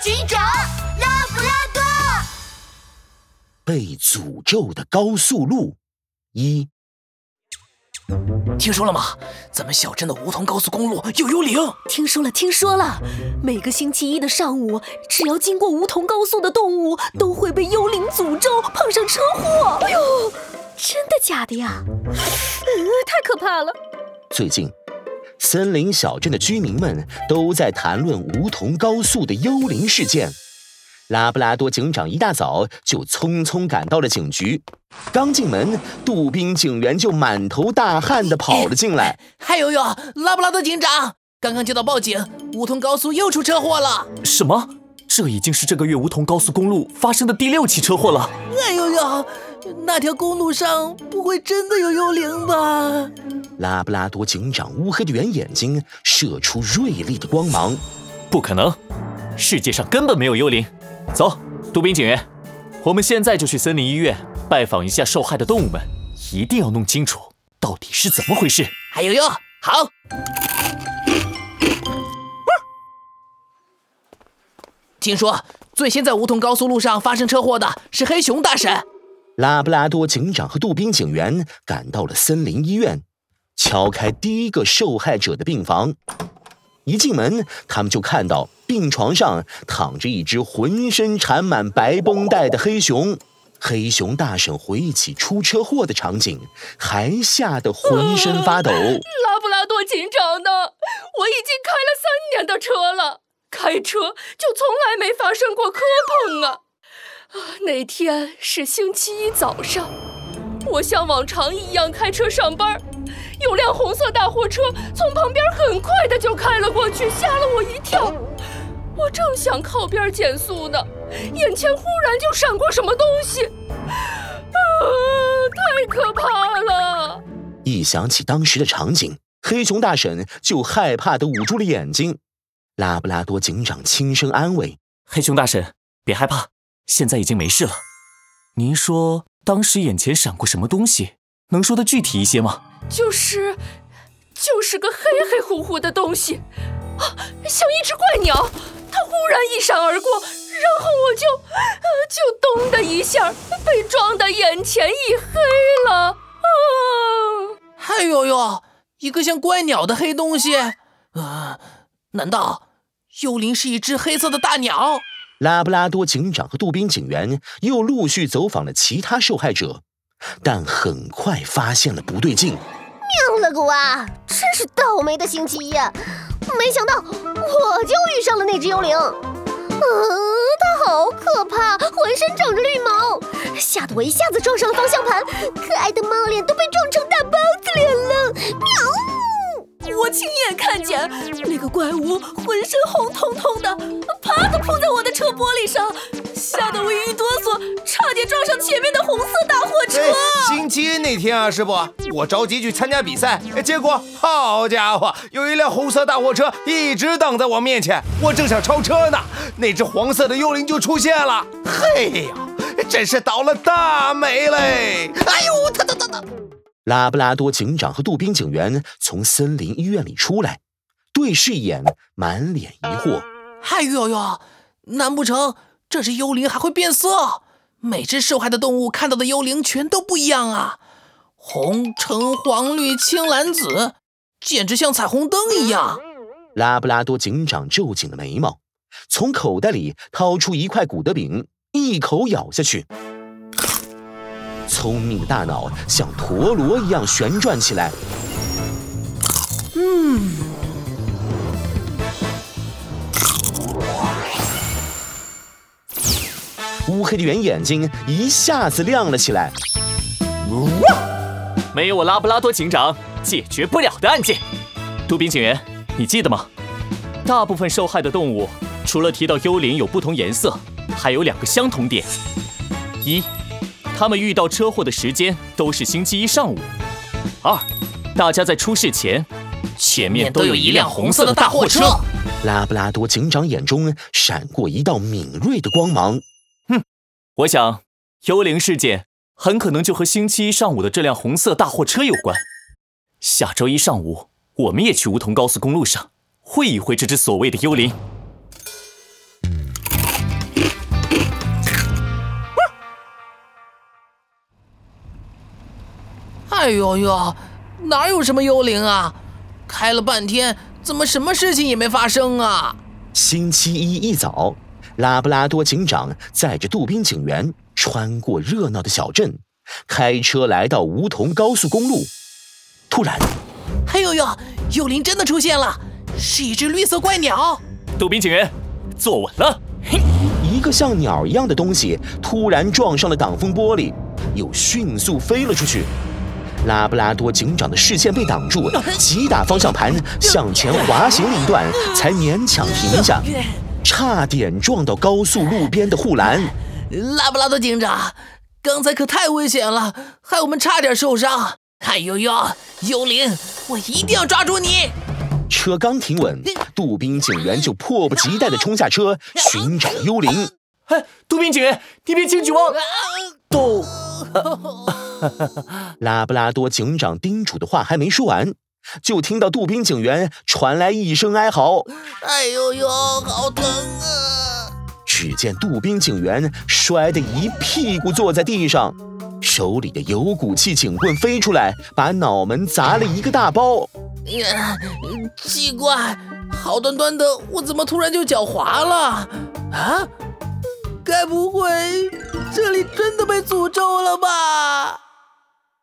警长，拉布拉多。被诅咒的高速路一。听说了吗？咱们小镇的梧桐高速公路有幽灵。听说了，听说了。每个星期一的上午，只要经过梧桐高速的动物，都会被幽灵诅咒，碰上车祸。哎呦，真的假的呀？嗯，太可怕了。最近，森林小镇的居民们都在谈论梧桐高速的幽灵事件。拉布拉多警长一大早就匆匆赶到了警局，刚进门，杜宾警员就满头大汗地跑了进来。嗨呦呦，拉布拉多警长，刚刚接到报警，梧桐高速又出车祸了。什么？这已经是这个月梧桐高速公路发生的第六起车祸了。哎呦呦，那条公路上不会真的有幽灵吧？拉布拉多警长乌黑的圆眼睛射出锐利的光芒。不可能，世界上根本没有幽灵。走，杜宾警员，我们现在就去森林医院拜访一下受害的动物们，一定要弄清楚到底是怎么回事。还有哟，好。听说最先在梧桐高速路上发生车祸的是黑熊大婶。拉布拉多警长和杜宾警员赶到了森林医院，敲开第一个受害者的病房。一进门，他们就看到病床上躺着一只浑身缠满白绷带的黑熊。黑熊大婶回忆起出车祸的场景，还吓得浑身发抖。拉布拉多警长呢？我已经开了三年的车了，开车就从来没发生过磕碰啊！啊，那天是星期一早上，我像往常一样开车上班。有辆红色大货车从旁边很快的就开了过去，吓了我一跳。我正想靠边减速呢，眼前忽然就闪过什么东西，啊！太可怕了！一想起当时的场景，黑熊大婶就害怕的捂住了眼睛。拉布拉多警长轻声安慰：“黑熊大婶，别害怕，现在已经没事了。您说当时眼前闪过什么东西？能说的具体一些吗？”就是，就是个黑黑乎乎的东西，啊，像一只怪鸟。它忽然一闪而过，然后我就，就咚的一下被撞得眼前一黑了。啊！哎呦呦，一个像怪鸟的黑东西，啊，难道幽灵是一只黑色的大鸟？拉布拉多警长和杜宾警员又陆续走访了其他受害者，但很快发现了不对劲。喵了个哇，真是倒霉的星期一！没想到我就遇上了那只幽灵。嗯，它好可怕，浑身长着绿毛，吓得我一下子撞上了方向盘，可爱的猫脸都被撞成大包子脸了。喵！我亲眼看见那个怪物浑身红彤彤的，啪的扑在我的车玻璃上。吓得我一哆嗦，差点撞上前面的红色大货车。星期一那天啊，师傅，我着急去参加比赛，结果好家伙，有一辆红色大货车一直挡在我面前，我正想超车呢，那只黄色的幽灵就出现了。嘿呀，真是倒了大霉嘞！哎呦，他他他他！拉布拉多警长和杜宾警员从森林医院里出来，对视一眼，满脸疑惑。嗨呦呦，难不成？这只幽灵还会变色，每只受害的动物看到的幽灵全都不一样啊！红、橙、黄、绿、青、蓝、紫，简直像彩虹灯一样。拉布拉多警长皱紧了眉毛，从口袋里掏出一块古德饼，一口咬下去，聪明的大脑像陀螺一样旋转起来。嗯。乌黑的圆眼睛一下子亮了起来。没有我拉布拉多警长解决不了的案件。杜宾警员，你记得吗？大部分受害的动物，除了提到幽灵有不同颜色，还有两个相同点：一，他们遇到车祸的时间都是星期一上午；二，大家在出事前，前面都有一辆红色的大货车。拉布拉多警长眼中闪过一道敏锐的光芒。我想幽灵事件很可能就和星期一上午的这辆红色大货车有关。下周一上午我们也去梧桐高速公路上会一会这只所谓的幽灵。哎呦呦哪有什么幽灵啊？开了半天怎么什么事情也没发生啊？星期一一早拉布拉多警长载着杜宾警员穿过热闹的小镇，开车来到梧桐高速公路。突然，哎呦呦，幽灵真的出现了，是一只绿色怪鸟。杜宾警员，坐稳了。嘿，一个像鸟一样的东西突然撞上了挡风玻璃，又迅速飞了出去。拉布拉多警长的视线被挡住，急打方向盘向前滑行了一段，才勉强停下，差点撞到高速路边的护栏。拉布拉多警长，刚才可太危险了，害我们差点受伤。哎呦呦，幽灵，我一定要抓住你！车刚停稳，杜宾警员就迫不及待地冲下车寻找幽灵。哎，杜宾警员，你别轻举妄动！拉布拉多警长叮嘱的话还没说完，就听到杜宾警员传来一声哀嚎：“哎呦呦，好疼啊！”只见杜宾警员摔得一屁股坐在地上，手里的有骨气警棍飞出来，把脑门砸了一个大包。呀奇怪，好端端的，我怎么突然就脚滑了？啊？该不会这里真的被诅咒了吧？